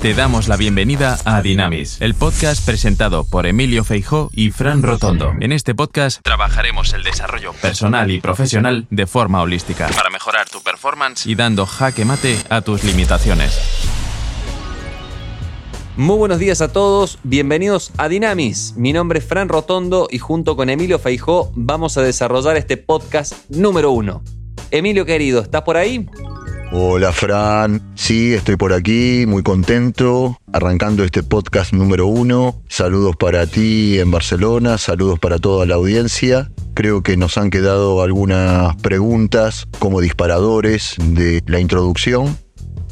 Te damos la bienvenida a Dinamis, el podcast presentado por Emilio Feijó y Fran Rotondo. En este podcast trabajaremos el desarrollo personal y profesional de forma holística para mejorar tu performance y dando jaque mate a tus limitaciones. Muy buenos días a todos, bienvenidos a Dinamis. Mi nombre es Fran Rotondo y junto con Emilio Feijó vamos a desarrollar este podcast número uno. Emilio querido, ¿estás por ahí? Hola Fran, sí, estoy por aquí, muy contento, arrancando este podcast número uno. Saludos para ti en Barcelona, saludos para toda la audiencia. Creo que nos han quedado algunas preguntas como disparadores de la introducción.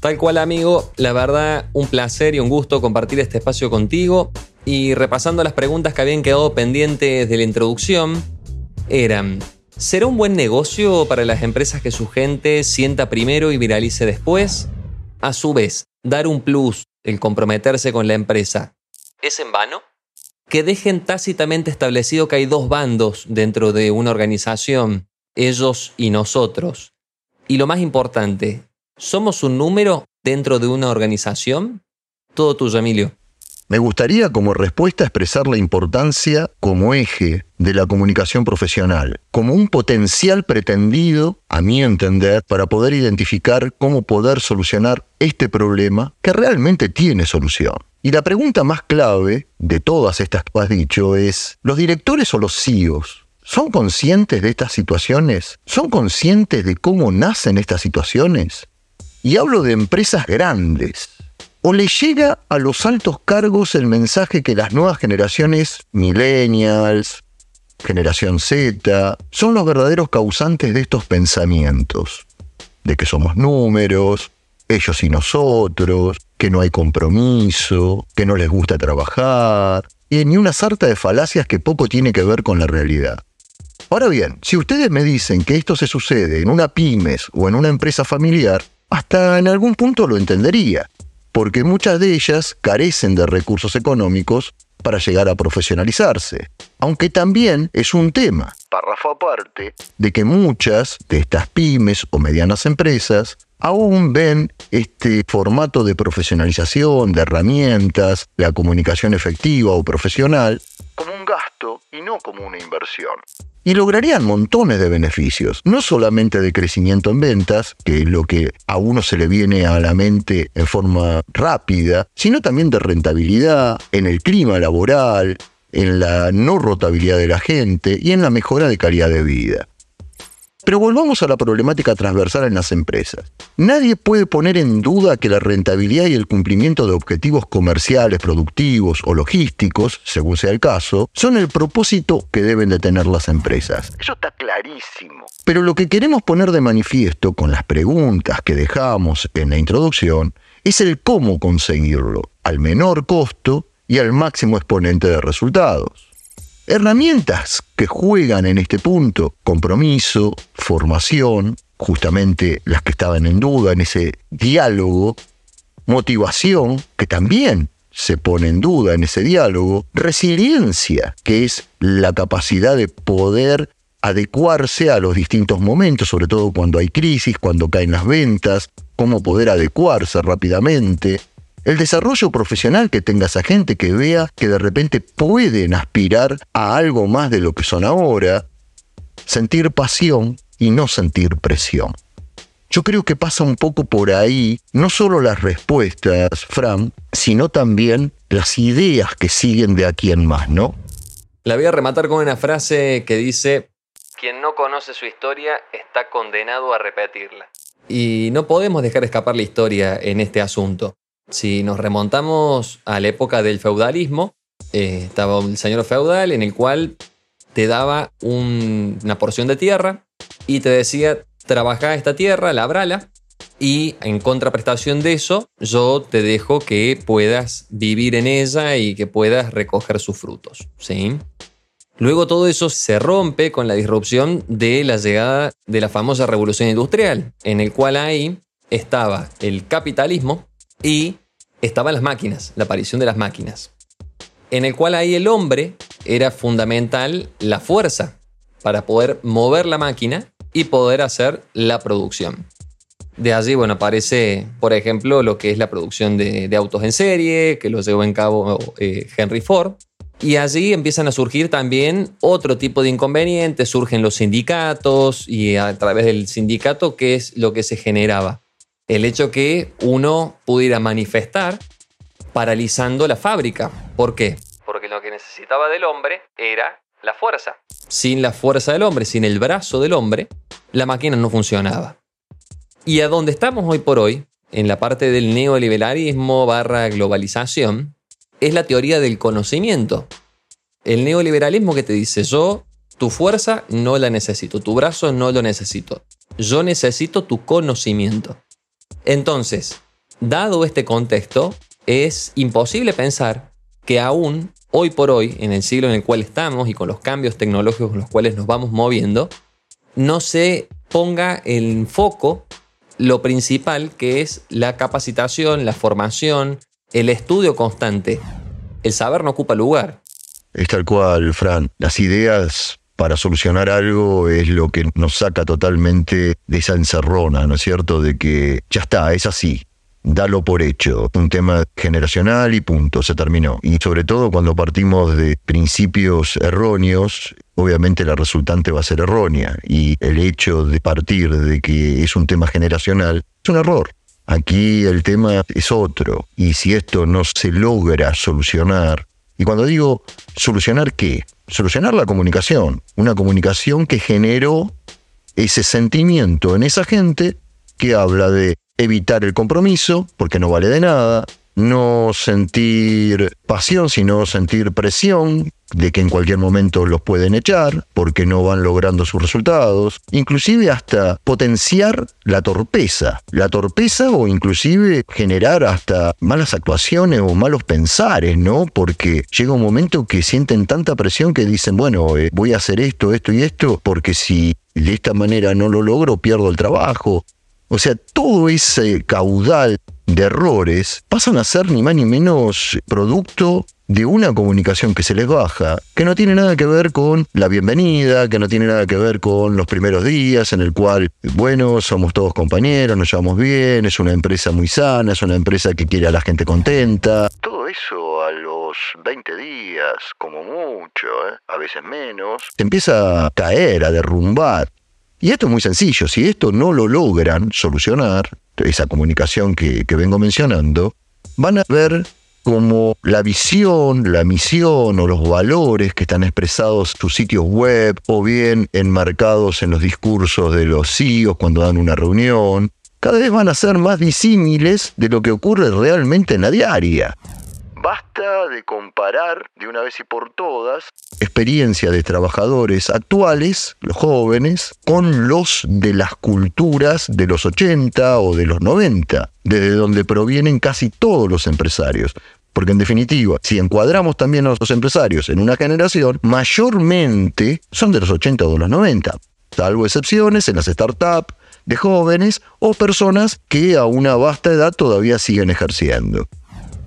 Tal cual amigo, la verdad un placer y un gusto compartir este espacio contigo y repasando las preguntas que habían quedado pendientes de la introducción, eran, ¿Será un buen negocio para las empresas que su gente sienta primero y viralice después? A su vez, dar un plus, el comprometerse con la empresa, ¿es en vano? Que dejen tácitamente establecido que hay dos bandos dentro de una organización, ellos y nosotros. Y lo más importante, ¿somos un número dentro de una organización? Todo tuyo, Emilio. Me gustaría como respuesta expresar la importancia como eje de la comunicación profesional, como un potencial pretendido, a mi entender, para poder identificar cómo poder solucionar este problema que realmente tiene solución. Y la pregunta más clave de todas estas que has dicho es, ¿los directores o los CEOs son conscientes de estas situaciones? ¿Son conscientes de cómo nacen estas situaciones? Y hablo de empresas grandes, o le llega a los altos cargos el mensaje que las nuevas generaciones, millennials, generación Z, son los verdaderos causantes de estos pensamientos, de que somos números, ellos y nosotros, que no hay compromiso, que no les gusta trabajar, y ni una sarta de falacias que poco tiene que ver con la realidad. Ahora bien, si ustedes me dicen que esto se sucede en una pymes o en una empresa familiar, hasta en algún punto lo entendería porque muchas de ellas carecen de recursos económicos para llegar a profesionalizarse. Aunque también es un tema, párrafo aparte, de que muchas de estas pymes o medianas empresas aún ven este formato de profesionalización, de herramientas, la comunicación efectiva o profesional, como un gasto y no como una inversión y lograrían montones de beneficios, no solamente de crecimiento en ventas, que es lo que a uno se le viene a la mente en forma rápida, sino también de rentabilidad, en el clima laboral, en la no rotabilidad de la gente y en la mejora de calidad de vida. Pero volvamos a la problemática transversal en las empresas. Nadie puede poner en duda que la rentabilidad y el cumplimiento de objetivos comerciales, productivos o logísticos, según sea el caso, son el propósito que deben de tener las empresas. Eso está clarísimo. Pero lo que queremos poner de manifiesto con las preguntas que dejamos en la introducción es el cómo conseguirlo, al menor costo y al máximo exponente de resultados. Herramientas que juegan en este punto, compromiso, formación, justamente las que estaban en duda en ese diálogo, motivación, que también se pone en duda en ese diálogo, resiliencia, que es la capacidad de poder adecuarse a los distintos momentos, sobre todo cuando hay crisis, cuando caen las ventas, cómo poder adecuarse rápidamente, el desarrollo profesional que tenga esa gente que vea que de repente pueden aspirar a algo más de lo que son ahora, sentir pasión y no sentir presión. Yo creo que pasa un poco por ahí, no solo las respuestas, Fran, sino también las ideas que siguen de aquí en más, ¿no? La voy a rematar con una frase que dice, quien no conoce su historia está condenado a repetirla. Y no podemos dejar escapar la historia en este asunto. Si nos remontamos a la época del feudalismo, eh, estaba un señor feudal en el cual te daba una porción de tierra y te decía, trabaja esta tierra, labrala, y en contraprestación de eso, yo te dejo que puedas vivir en ella y que puedas recoger sus frutos. ¿sí? Luego todo eso se rompe con la disrupción de la llegada de la famosa revolución industrial, en el cual ahí estaba el capitalismo, y estaban las máquinas, la aparición de las máquinas, en el cual ahí el hombre era fundamental la fuerza para poder mover la máquina y poder hacer la producción. De allí, bueno, aparece, por ejemplo, lo que es la producción de, autos en serie, que lo llevó en cabo eh, Henry Ford. Y allí empiezan a surgir también otro tipo de inconvenientes, surgen los sindicatos y a través del sindicato, ¿qué es lo que se generaba? El hecho que uno pudiera manifestar paralizando la fábrica. ¿Por qué? Porque lo que necesitaba del hombre era la fuerza. Sin la fuerza del hombre, sin el brazo del hombre, la máquina no funcionaba. Y a donde estamos hoy por hoy, en la parte del neoliberalismo barra globalización, es la teoría del conocimiento. El neoliberalismo que te dice yo, tu fuerza no la necesito, tu brazo no lo necesito, yo necesito tu conocimiento. Entonces, dado este contexto, es imposible pensar que aún hoy por hoy, en el siglo en el cual estamos y con los cambios tecnológicos con los cuales nos vamos moviendo, no se ponga en foco lo principal que es la capacitación, la formación, el estudio constante. El saber no ocupa lugar. Es tal cual, Fran. Las ideas para solucionar algo es lo que nos saca totalmente de esa encerrona, ¿no es cierto? De que ya está, es así dalo por hecho, un tema generacional y punto, se terminó. Y sobre todo cuando partimos de principios erróneos, obviamente la resultante va a ser errónea y el hecho de partir de que es un tema generacional es un error. Aquí el tema es otro y si esto no se logra solucionar, y cuando digo solucionar qué? Solucionar la comunicación, una comunicación que generó ese sentimiento en esa gente que habla de evitar el compromiso, porque no vale de nada, no sentir pasión, sino sentir presión de que en cualquier momento los pueden echar porque no van logrando sus resultados, inclusive hasta potenciar la torpeza, la torpeza o inclusive generar hasta malas actuaciones o malos pensares, ¿no? Porque llega un momento que sienten tanta presión que dicen, bueno, eh, voy a hacer esto, esto y esto, porque si de esta manera no lo logro, pierdo el trabajo, o sea, todo ese caudal de errores pasan a ser ni más ni menos producto de una comunicación que se les baja, que no tiene nada que ver con la bienvenida, que no tiene nada que ver con los primeros días en el cual, bueno, somos todos compañeros, nos llevamos bien, es una empresa muy sana, es una empresa que quiere a la gente contenta. Todo eso a los 20 días, como mucho, ¿eh? a veces menos, se empieza a caer, a derrumbar. Y esto es muy sencillo, si esto no lo logran solucionar, esa comunicación que, vengo mencionando, van a ver como la visión, la misión o los valores que están expresados en sus sitios web o bien enmarcados en los discursos de los CEOs cuando dan una reunión, cada vez van a ser más disímiles de lo que ocurre realmente en la diaria. Basta de comparar de una vez y por todas experiencia de trabajadores actuales, los jóvenes, con los de las culturas de los 80 o de los 90, desde donde provienen casi todos los empresarios. Porque en definitiva, si encuadramos también a los empresarios en una generación, mayormente son de los 80 o de los 90, salvo excepciones en las startups de jóvenes o personas que a una vasta edad todavía siguen ejerciendo.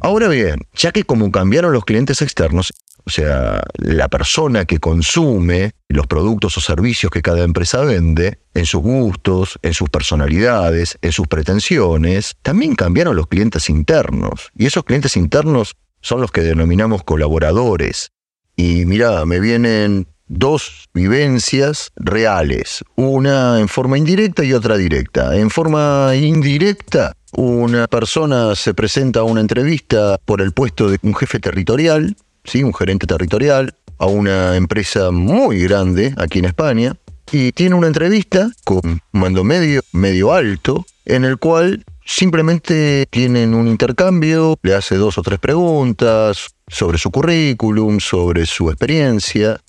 Ahora bien, ya que como cambiaron los clientes externos, o sea, la persona que consume los productos o servicios que cada empresa vende, en sus gustos, en sus personalidades, en sus pretensiones, también cambiaron los clientes internos. Y esos clientes internos son los que denominamos colaboradores. Y mira, me vienen dos vivencias reales, una en forma indirecta y otra directa. En forma indirecta, una persona se presenta a una entrevista por el puesto de un jefe territorial, ¿sí? un gerente territorial, a una empresa muy grande aquí en España, y tiene una entrevista con mando medio, medio alto, en el cual simplemente tienen un intercambio, le hace dos o tres preguntas sobre su currículum, sobre su experiencia,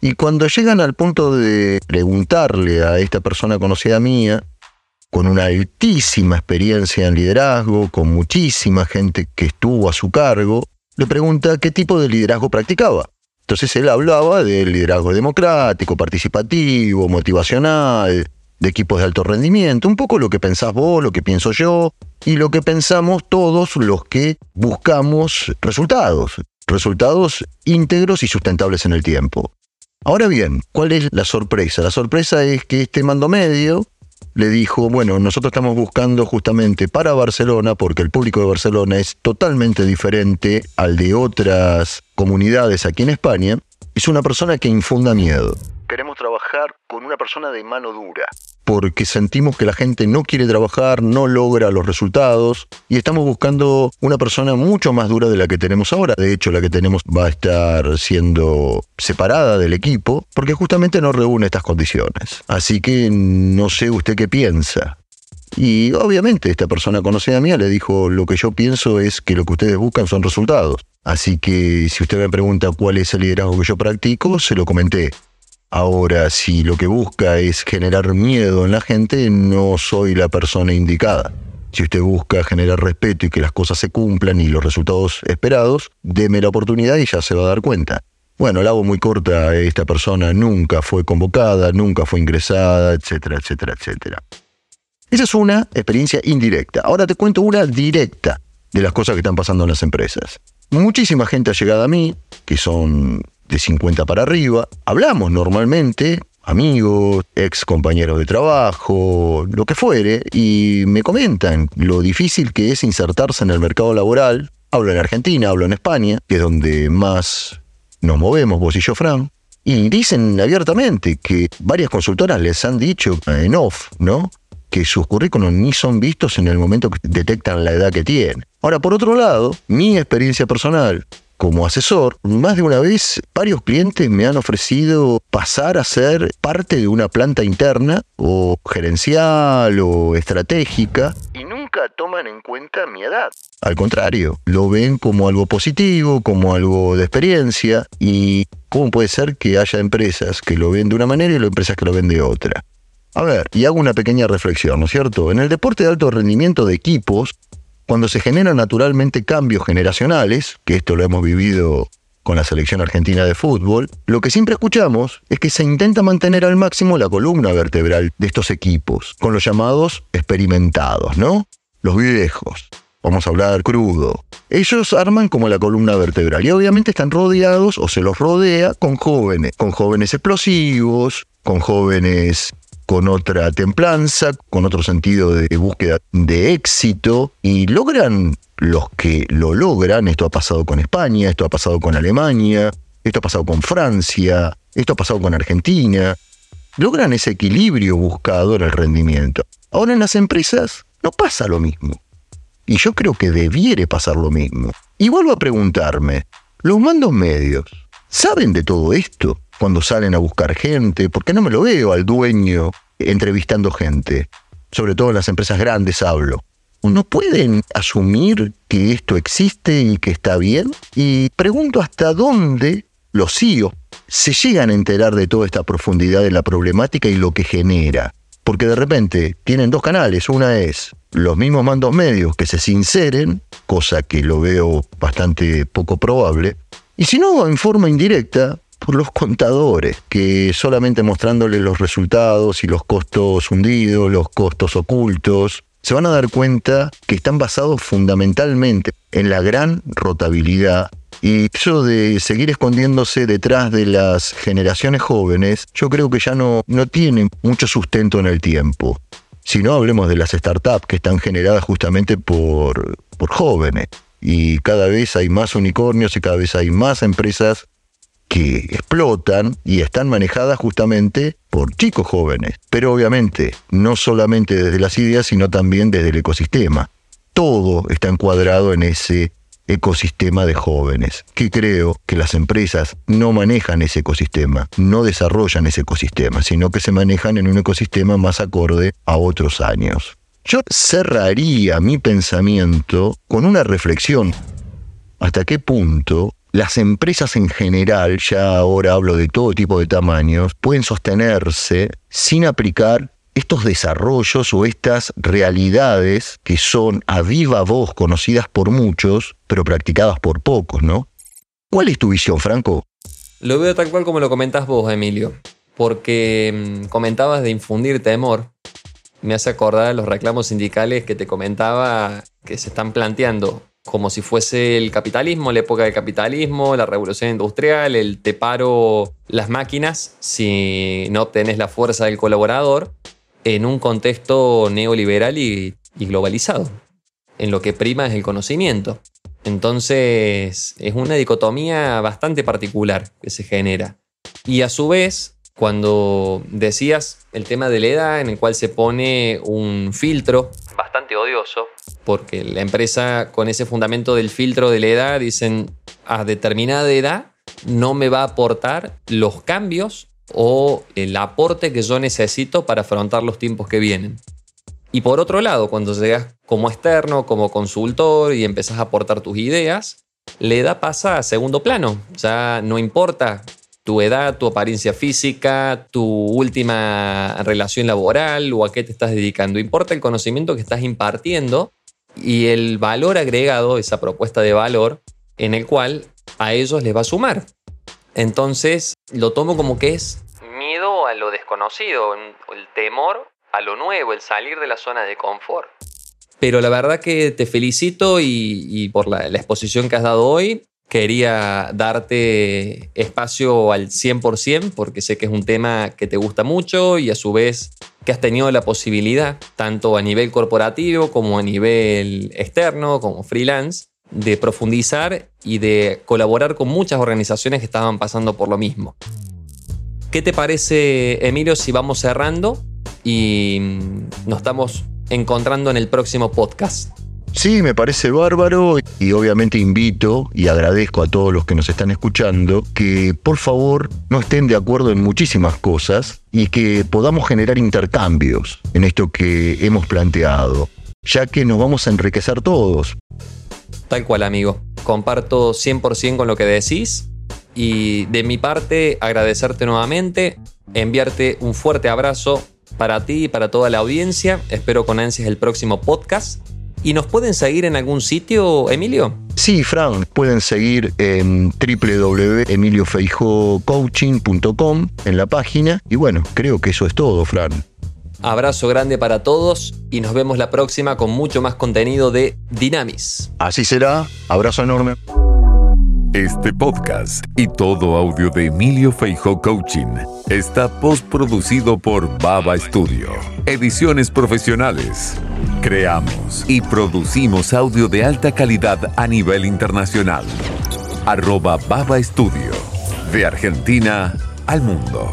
y cuando llegan al punto de preguntarle a esta persona conocida mía, con una altísima experiencia en liderazgo, con muchísima gente que estuvo a su cargo, le pregunta qué tipo de liderazgo practicaba. Entonces él hablaba del liderazgo democrático, participativo, motivacional, de equipos de alto rendimiento, un poco lo que pensás vos, lo que pienso yo y lo que pensamos todos los que buscamos resultados, resultados íntegros y sustentables en el tiempo. Ahora bien, ¿cuál es la sorpresa? La sorpresa es que este mando medio le dijo, bueno, nosotros estamos buscando justamente para Barcelona, porque el público de Barcelona es totalmente diferente al de otras comunidades aquí en España, es una persona que infunda miedo. Queremos trabajar con una persona de mano dura, porque sentimos que la gente no quiere trabajar, no logra los resultados y estamos buscando una persona mucho más dura de la que tenemos ahora. De hecho, la que tenemos va a estar siendo separada del equipo porque justamente no reúne estas condiciones. Así que no sé usted qué piensa. Y obviamente esta persona conocida mía le dijo, lo que yo pienso es que lo que ustedes buscan son resultados. Así que si usted me pregunta cuál es el liderazgo que yo practico, se lo comenté. Ahora, si lo que busca es generar miedo en la gente, no soy la persona indicada. Si usted busca generar respeto y que las cosas se cumplan y los resultados esperados, deme la oportunidad y ya se va a dar cuenta. Bueno, la hago muy corta, esta persona nunca fue convocada, nunca fue ingresada, etcétera, etcétera, etcétera. Esa es una experiencia indirecta. Ahora te cuento una directa de las cosas que están pasando en las empresas. Muchísima gente ha llegado a mí, que son de 50 para arriba. Hablamos normalmente, amigos, ex compañeros de trabajo, lo que fuere, y me comentan lo difícil que es insertarse en el mercado laboral. Hablo en Argentina, hablo en España, que es donde más nos movemos, vos y yo, Fran. Y dicen abiertamente que varias consultoras les han dicho en off, ¿no? Que sus currículos ni son vistos en el momento que detectan la edad que tienen. Ahora, por otro lado, mi experiencia personal como asesor, más de una vez varios clientes me han ofrecido pasar a ser parte de una planta interna o gerencial o estratégica y nunca toman en cuenta mi edad. Al contrario, lo ven como algo positivo, como algo de experiencia y cómo puede ser que haya empresas que lo ven de una manera y empresas que lo ven de otra. A ver, y hago una pequeña reflexión, ¿no es cierto? En el deporte de alto rendimiento de equipos, cuando se generan naturalmente cambios generacionales, que esto lo hemos vivido con la selección argentina de fútbol, lo que siempre escuchamos es que se intenta mantener al máximo la columna vertebral de estos equipos, con los llamados experimentados, ¿no? Los viejos. Vamos a hablar crudo. Ellos arman como la columna vertebral y obviamente están rodeados o se los rodea con jóvenes, con jóvenes explosivos, con jóvenes con otra templanza, con otro sentido de búsqueda de éxito y logran los que lo logran, esto ha pasado con España, esto ha pasado con Alemania, esto ha pasado con Francia, esto ha pasado con Argentina, logran ese equilibrio buscado en el rendimiento. Ahora en las empresas no pasa lo mismo. Y yo creo que debiere pasar lo mismo. Y vuelvo a preguntarme, ¿los mandos medios saben de todo esto? Cuando salen a buscar gente, porque no me lo veo al dueño entrevistando gente. Sobre todo en las empresas grandes hablo. ¿No pueden asumir que esto existe y que está bien? Y pregunto hasta dónde los CIO e se llegan a enterar de toda esta profundidad de la problemática y lo que genera. Porque de repente tienen dos canales. Una es los mismos mandos medios que se sinceren, cosa que lo veo bastante poco probable. Y si no, en forma indirecta, por los contadores, que solamente mostrándoles los resultados y los costos hundidos, los costos ocultos, se van a dar cuenta que están basados fundamentalmente en la gran rotabilidad. Y eso de seguir escondiéndose detrás de las generaciones jóvenes, yo creo que ya no, no tiene mucho sustento en el tiempo. Si no, hablemos de las startups que están generadas justamente por, por jóvenes. Y cada vez hay más unicornios y cada vez hay más empresas que explotan y están manejadas justamente por chicos jóvenes. Pero obviamente, no solamente desde las ideas, sino también desde el ecosistema. Todo está encuadrado en ese ecosistema de jóvenes, que creo que las empresas no manejan ese ecosistema, no desarrollan ese ecosistema, sino que se manejan en un ecosistema más acorde a otros años. Yo cerraría mi pensamiento con una reflexión. ¿Hasta qué punto las empresas en general, ya ahora hablo de todo tipo de tamaños, pueden sostenerse sin aplicar estos desarrollos o estas realidades que son a viva voz conocidas por muchos, pero practicadas por pocos, ¿no? ¿Cuál es tu visión, Franco? Lo veo tal cual como lo comentás vos, Emilio, porque mm, comentabas de infundir temor. Me hace acordar los reclamos sindicales que te comentaba que se están planteando como si fuese el capitalismo, la época del capitalismo, la revolución industrial, el te paro las máquinas si no obtenés la fuerza del colaborador. en un contexto neoliberal y, y globalizado. En lo que prima es el conocimiento. Entonces es una dicotomía bastante particular que se genera. Y a su vez, cuando decías el tema de la edad en el cual se pone un filtro bastante odioso, porque la empresa con ese fundamento del filtro de la edad dicen a determinada edad no me va a aportar los cambios o el aporte que yo necesito para afrontar los tiempos que vienen. Y por otro lado, cuando llegas como externo, como consultor y empezás a aportar tus ideas, la edad pasa a segundo plano. Ya no importa tu edad, tu apariencia física, tu última relación laboral o a qué te estás dedicando. Importa el conocimiento que estás impartiendo y el valor agregado, esa propuesta de valor, en el cual a ellos les va a sumar. Entonces lo tomo como que es miedo a lo desconocido, el temor a lo nuevo, el salir de la zona de confort. Pero la verdad que te felicito y, por la exposición que has dado hoy quería darte espacio al 100% porque sé que es un tema que te gusta mucho y a su vez que has tenido la posibilidad, tanto a nivel corporativo como a nivel externo, como freelance, de profundizar y de colaborar con muchas organizaciones que estaban pasando por lo mismo. ¿Qué te parece, Emilio, si vamos cerrando y nos estamos encontrando en el próximo podcast? Sí, me parece bárbaro y obviamente invito y agradezco a todos los que nos están escuchando que por favor no estén de acuerdo en muchísimas cosas y que podamos generar intercambios en esto que hemos planteado, ya que nos vamos a enriquecer todos. Tal cual, amigo. Comparto 100% con lo que decís y de mi parte agradecerte nuevamente, enviarte un fuerte abrazo para ti y para toda la audiencia. Espero con ansias el próximo podcast ¿Y nos pueden seguir en algún sitio, Emilio? Sí, Fran, pueden seguir en www.emiliofeijocoaching.com en la página. Y bueno, creo que eso es todo, Fran. Abrazo grande para todos y nos vemos la próxima con mucho más contenido de Dynamis. Así será. Abrazo enorme. Este podcast y todo audio de Emilio Feijó Coaching está postproducido por Baba Studio. Ediciones profesionales. Creamos y producimos audio de alta calidad a nivel internacional. Arroba Baba Studio. De Argentina al mundo.